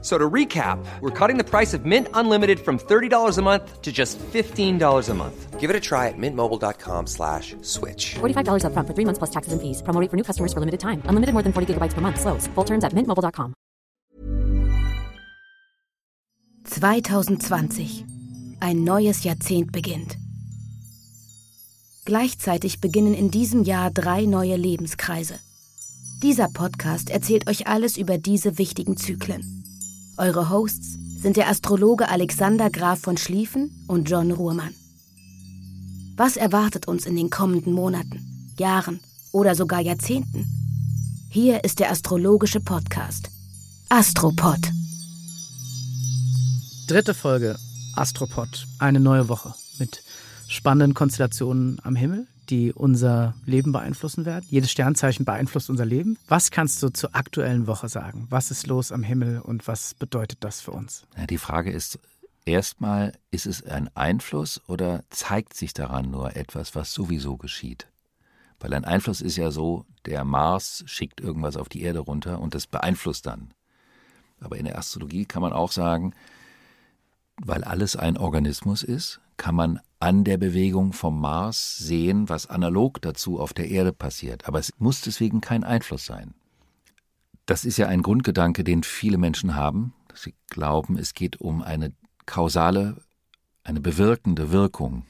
So to recap, we're cutting the price of Mint Unlimited from $30 a month to just $15 a month. Give it a try at mintmobile.com slash switch. $45 upfront for three months plus taxes and fees. Promo rate for new customers for limited time. Unlimited more than 40 gigabytes per month. Slows. Full terms at mintmobile.com. 2020. Ein neues Jahrzehnt beginnt. Gleichzeitig beginnen in diesem Jahr drei neue Lebenskreise. Dieser Podcast erzählt euch alles über diese wichtigen Zyklen. Eure Hosts sind der Astrologe Alexander Graf von Schlieffen und John Ruhrmann. Was erwartet uns in den kommenden Monaten, Jahren oder sogar Jahrzehnten? Hier ist der astrologische Podcast Astropod. Dritte Folge Astropod, eine neue Woche mit spannenden Konstellationen am Himmel, die unser Leben beeinflussen werden. Jedes Sternzeichen beeinflusst unser Leben. Was kannst du zur aktuellen Woche sagen? Was ist los am Himmel und was bedeutet das für uns? Ja, die Frage ist erstmal, ist es ein Einfluss oder zeigt sich daran nur etwas, was sowieso geschieht? Weil ein Einfluss ist ja so, der Mars schickt irgendwas auf die Erde runter und das beeinflusst dann. Aber in der Astrologie kann man auch sagen, weil alles ein Organismus ist, kann man an der Bewegung vom Mars sehen, was analog dazu auf der Erde passiert. Aber es muss deswegen kein Einfluss sein. Das ist ja ein Grundgedanke, den viele Menschen haben, sie glauben, es geht um eine kausale, eine bewirkende Wirkung.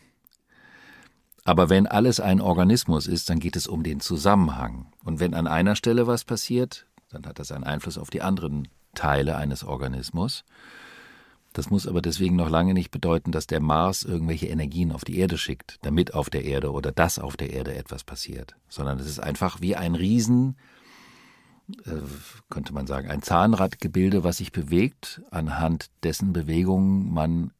Aber wenn alles ein Organismus ist, dann geht es um den Zusammenhang. Und wenn an einer Stelle was passiert, dann hat das einen Einfluss auf die anderen Teile eines Organismus. Das muss aber deswegen noch lange nicht bedeuten, dass der Mars irgendwelche Energien auf die Erde schickt, damit auf der Erde oder dass auf der Erde etwas passiert, sondern es ist einfach wie ein Riesen, äh, könnte man sagen, ein Zahnradgebilde, was sich bewegt, anhand dessen Bewegungen man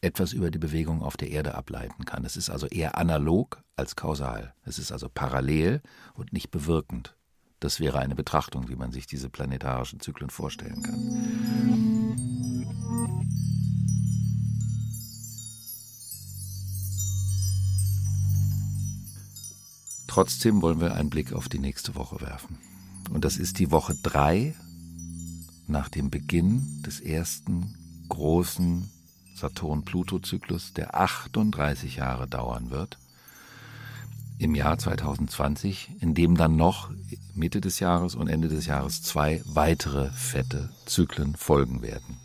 etwas über die Bewegung auf der Erde ableiten kann. Es ist also eher analog als kausal. Es ist also parallel und nicht bewirkend. Das wäre eine Betrachtung, wie man sich diese planetarischen Zyklen vorstellen kann. Trotzdem wollen wir einen Blick auf die nächste Woche werfen. Und das ist die Woche drei nach dem Beginn des ersten großen Saturn-Pluto-Zyklus, der 38 Jahre dauern wird, im Jahr 2020, in dem dann noch Mitte des Jahres und Ende des Jahres zwei weitere fette Zyklen folgen werden.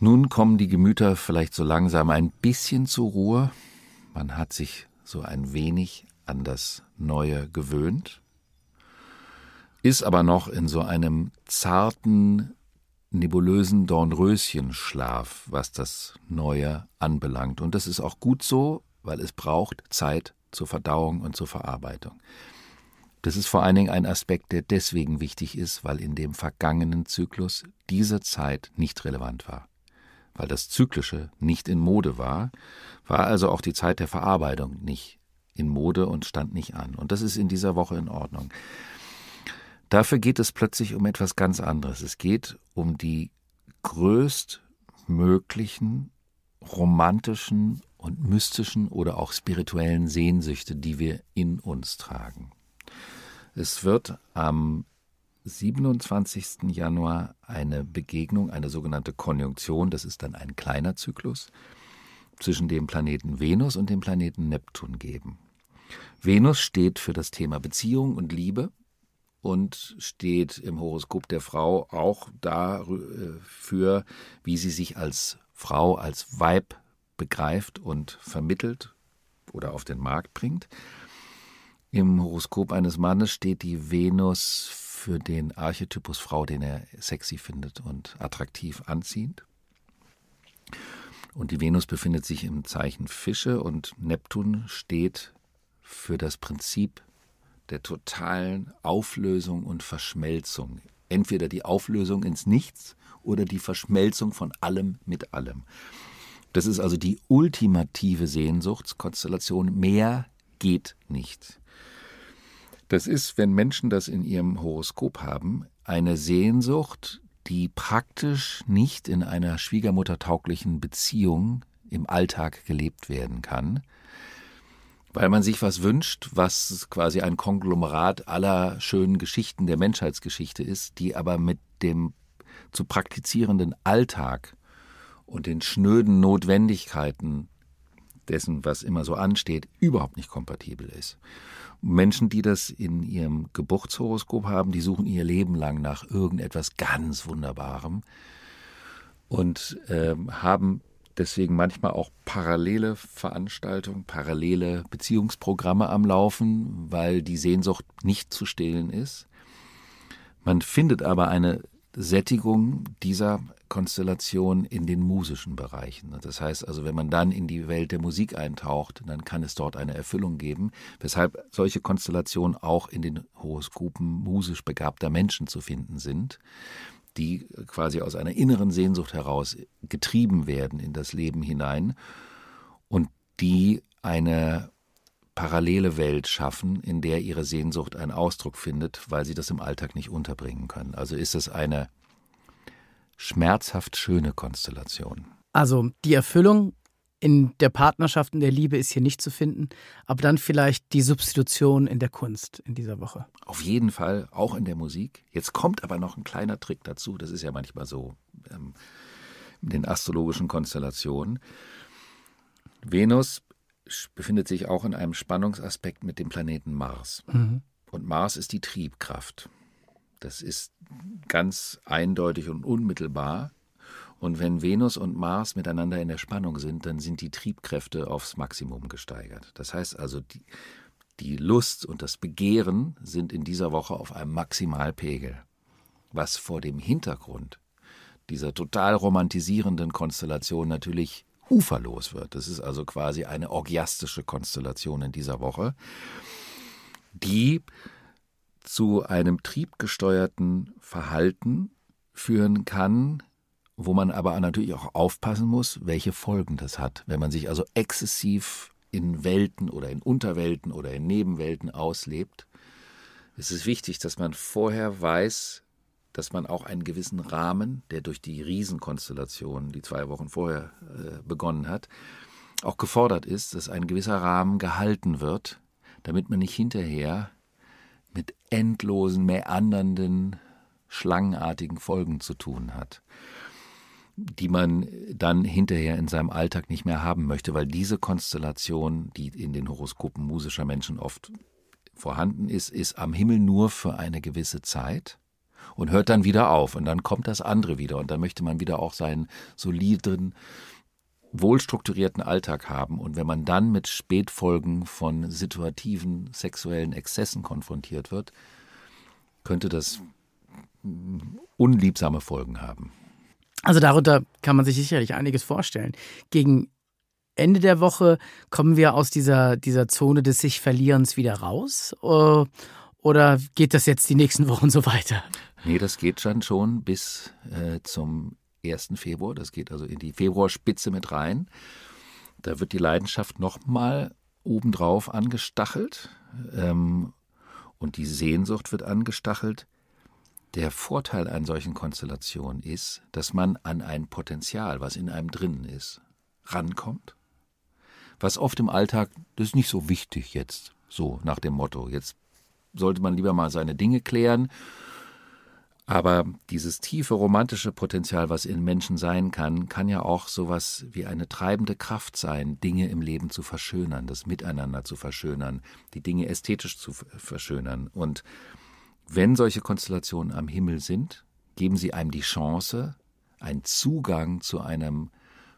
Nun kommen die Gemüter vielleicht so langsam ein bisschen zur Ruhe. Man hat sich so ein wenig an das Neue gewöhnt, ist aber noch in so einem zarten, nebulösen Dornröschenschlaf, was das Neue anbelangt. Und das ist auch gut so, weil es braucht Zeit zur Verdauung und zur Verarbeitung. Das ist vor allen Dingen ein Aspekt, der deswegen wichtig ist, weil in dem vergangenen Zyklus diese Zeit nicht relevant war. Weil das Zyklische nicht in Mode war, war also auch die Zeit der Verarbeitung nicht in Mode und stand nicht an. Und das ist in dieser Woche in Ordnung. Dafür geht es plötzlich um etwas ganz anderes. Es geht um die größtmöglichen romantischen und mystischen oder auch spirituellen Sehnsüchte, die wir in uns tragen. Es wird am 27. Januar eine Begegnung, eine sogenannte Konjunktion, das ist dann ein kleiner Zyklus, zwischen dem Planeten Venus und dem Planeten Neptun geben. Venus steht für das Thema Beziehung und Liebe und steht im Horoskop der Frau auch dafür, wie sie sich als Frau, als Weib begreift und vermittelt oder auf den Markt bringt. Im Horoskop eines Mannes steht die Venus für den Archetypus Frau, den er sexy findet und attraktiv anziehend. Und die Venus befindet sich im Zeichen Fische und Neptun steht für das Prinzip der totalen Auflösung und Verschmelzung. Entweder die Auflösung ins Nichts oder die Verschmelzung von allem mit allem. Das ist also die ultimative Sehnsuchtskonstellation. Mehr geht nicht. Das ist, wenn Menschen das in ihrem Horoskop haben, eine Sehnsucht, die praktisch nicht in einer schwiegermuttertauglichen Beziehung im Alltag gelebt werden kann, weil man sich was wünscht, was quasi ein Konglomerat aller schönen Geschichten der Menschheitsgeschichte ist, die aber mit dem zu praktizierenden Alltag und den schnöden Notwendigkeiten dessen, was immer so ansteht, überhaupt nicht kompatibel ist. Menschen, die das in ihrem Geburtshoroskop haben, die suchen ihr Leben lang nach irgendetwas ganz Wunderbarem und äh, haben deswegen manchmal auch parallele Veranstaltungen, parallele Beziehungsprogramme am Laufen, weil die Sehnsucht nicht zu stillen ist. Man findet aber eine Sättigung dieser Konstellation in den musischen Bereichen. Das heißt also, wenn man dann in die Welt der Musik eintaucht, dann kann es dort eine Erfüllung geben, weshalb solche Konstellationen auch in den Horoskopen musisch begabter Menschen zu finden sind, die quasi aus einer inneren Sehnsucht heraus getrieben werden in das Leben hinein und die eine parallele Welt schaffen, in der ihre Sehnsucht einen Ausdruck findet, weil sie das im Alltag nicht unterbringen können. Also ist es eine schmerzhaft schöne Konstellation. Also die Erfüllung in der Partnerschaft, in der Liebe ist hier nicht zu finden, aber dann vielleicht die Substitution in der Kunst in dieser Woche. Auf jeden Fall, auch in der Musik. Jetzt kommt aber noch ein kleiner Trick dazu, das ist ja manchmal so ähm, in den astrologischen Konstellationen. Venus befindet sich auch in einem Spannungsaspekt mit dem Planeten Mars. Mhm. Und Mars ist die Triebkraft. Das ist ganz eindeutig und unmittelbar. Und wenn Venus und Mars miteinander in der Spannung sind, dann sind die Triebkräfte aufs Maximum gesteigert. Das heißt also, die, die Lust und das Begehren sind in dieser Woche auf einem Maximalpegel. Was vor dem Hintergrund dieser total romantisierenden Konstellation natürlich uferlos wird. Das ist also quasi eine orgiastische Konstellation in dieser Woche, die zu einem triebgesteuerten Verhalten führen kann, wo man aber natürlich auch aufpassen muss, welche Folgen das hat. Wenn man sich also exzessiv in Welten oder in Unterwelten oder in Nebenwelten auslebt, ist es wichtig, dass man vorher weiß, dass man auch einen gewissen Rahmen, der durch die Riesenkonstellation, die zwei Wochen vorher äh, begonnen hat, auch gefordert ist, dass ein gewisser Rahmen gehalten wird, damit man nicht hinterher mit endlosen, mäandernden, schlangenartigen Folgen zu tun hat, die man dann hinterher in seinem Alltag nicht mehr haben möchte, weil diese Konstellation, die in den Horoskopen musischer Menschen oft vorhanden ist, ist am Himmel nur für eine gewisse Zeit und hört dann wieder auf und dann kommt das andere wieder und dann möchte man wieder auch seinen soliden, wohlstrukturierten Alltag haben und wenn man dann mit Spätfolgen von situativen sexuellen Exzessen konfrontiert wird, könnte das unliebsame Folgen haben. Also darunter kann man sich sicherlich einiges vorstellen. Gegen Ende der Woche kommen wir aus dieser, dieser Zone des sich Verlierens wieder raus? Äh, oder geht das jetzt die nächsten Wochen so weiter? Nee, das geht dann schon bis äh, zum 1. Februar. Das geht also in die Februarspitze mit rein. Da wird die Leidenschaft nochmal obendrauf angestachelt ähm, und die Sehnsucht wird angestachelt. Der Vorteil an solchen Konstellationen ist, dass man an ein Potenzial, was in einem drinnen ist, rankommt. Was oft im Alltag, das ist nicht so wichtig jetzt, so nach dem Motto, jetzt sollte man lieber mal seine Dinge klären aber dieses tiefe romantische Potenzial, was in Menschen sein kann, kann ja auch sowas wie eine treibende Kraft sein, Dinge im Leben zu verschönern, das Miteinander zu verschönern, die Dinge ästhetisch zu verschönern. Und wenn solche Konstellationen am Himmel sind, geben sie einem die Chance, einen Zugang zu einem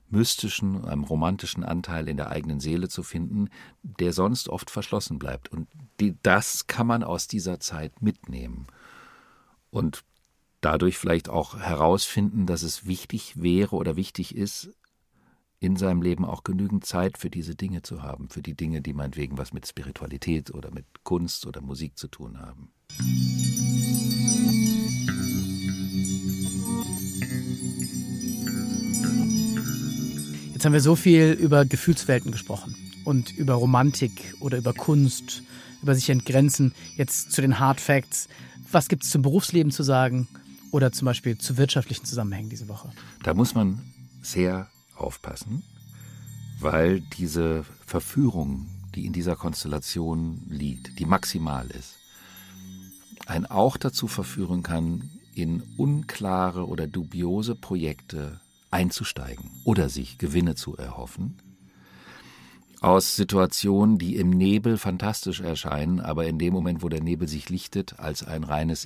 mystischen, einem romantischen Anteil in der eigenen Seele zu finden, der sonst oft verschlossen bleibt. Und die, das kann man aus dieser Zeit mitnehmen. Und dadurch vielleicht auch herausfinden, dass es wichtig wäre oder wichtig ist, in seinem Leben auch genügend Zeit für diese Dinge zu haben, für die Dinge, die meinetwegen was mit Spiritualität oder mit Kunst oder Musik zu tun haben. Jetzt haben wir so viel über Gefühlswelten gesprochen und über Romantik oder über Kunst, über sich entgrenzen. Jetzt zu den Hard Facts. Was gibt es zum Berufsleben zu sagen oder zum Beispiel zu wirtschaftlichen Zusammenhängen diese Woche? Da muss man sehr aufpassen, weil diese Verführung, die in dieser Konstellation liegt, die maximal ist, einen auch dazu verführen kann, in unklare oder dubiose Projekte einzusteigen oder sich Gewinne zu erhoffen. Aus Situationen, die im Nebel fantastisch erscheinen, aber in dem Moment, wo der Nebel sich lichtet, als ein reines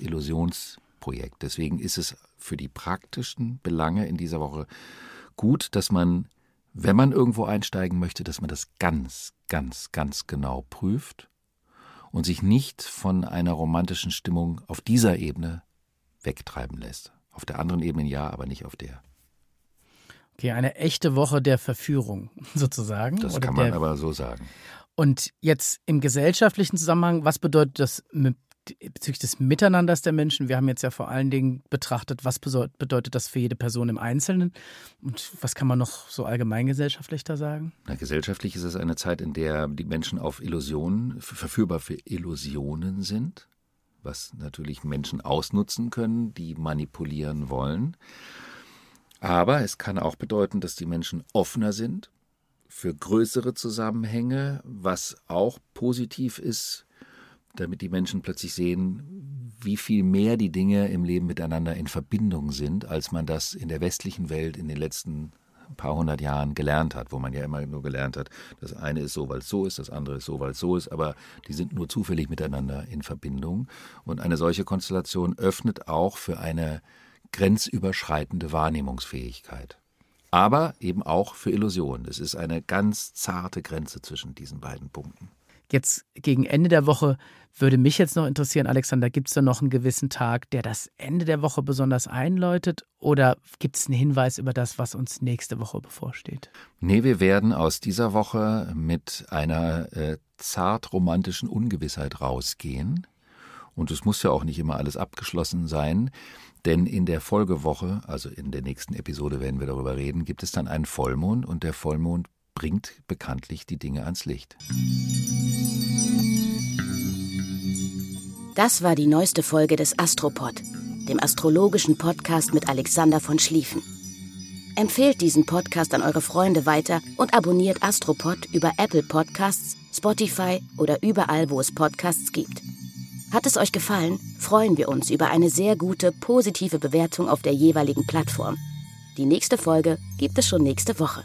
Illusionsprojekt. Deswegen ist es für die praktischen Belange in dieser Woche gut, dass man, wenn man irgendwo einsteigen möchte, dass man das ganz, ganz, ganz genau prüft und sich nicht von einer romantischen Stimmung auf dieser Ebene wegtreiben lässt. Auf der anderen Ebene ja, aber nicht auf der. Okay, eine echte Woche der Verführung sozusagen. Das kann man aber so sagen. Und jetzt im gesellschaftlichen Zusammenhang, was bedeutet das bezüglich des Miteinanders der Menschen? Wir haben jetzt ja vor allen Dingen betrachtet, was bedeutet das für jede Person im Einzelnen und was kann man noch so allgemeingesellschaftlich da sagen? Na, gesellschaftlich ist es eine Zeit, in der die Menschen auf Illusionen, verführbar für Illusionen sind, was natürlich Menschen ausnutzen können, die manipulieren wollen. Aber es kann auch bedeuten, dass die Menschen offener sind für größere Zusammenhänge, was auch positiv ist damit die Menschen plötzlich sehen, wie viel mehr die Dinge im Leben miteinander in Verbindung sind, als man das in der westlichen Welt in den letzten paar hundert Jahren gelernt hat, wo man ja immer nur gelernt hat, das eine ist so, weil es so ist, das andere ist so, weil es so ist, aber die sind nur zufällig miteinander in Verbindung. Und eine solche Konstellation öffnet auch für eine grenzüberschreitende Wahrnehmungsfähigkeit. Aber eben auch für Illusionen. Es ist eine ganz zarte Grenze zwischen diesen beiden Punkten. Jetzt gegen Ende der Woche würde mich jetzt noch interessieren, Alexander, gibt es da noch einen gewissen Tag, der das Ende der Woche besonders einläutet? Oder gibt es einen Hinweis über das, was uns nächste Woche bevorsteht? Nee, wir werden aus dieser Woche mit einer äh, zart romantischen Ungewissheit rausgehen. Und es muss ja auch nicht immer alles abgeschlossen sein, denn in der Folgewoche, also in der nächsten Episode werden wir darüber reden, gibt es dann einen Vollmond und der Vollmond bringt bekanntlich die Dinge ans Licht. Das war die neueste Folge des Astropod, dem astrologischen Podcast mit Alexander von Schlieffen. Empfehlt diesen Podcast an eure Freunde weiter und abonniert Astropod über Apple Podcasts, Spotify oder überall, wo es Podcasts gibt. Hat es euch gefallen, freuen wir uns über eine sehr gute, positive Bewertung auf der jeweiligen Plattform. Die nächste Folge gibt es schon nächste Woche.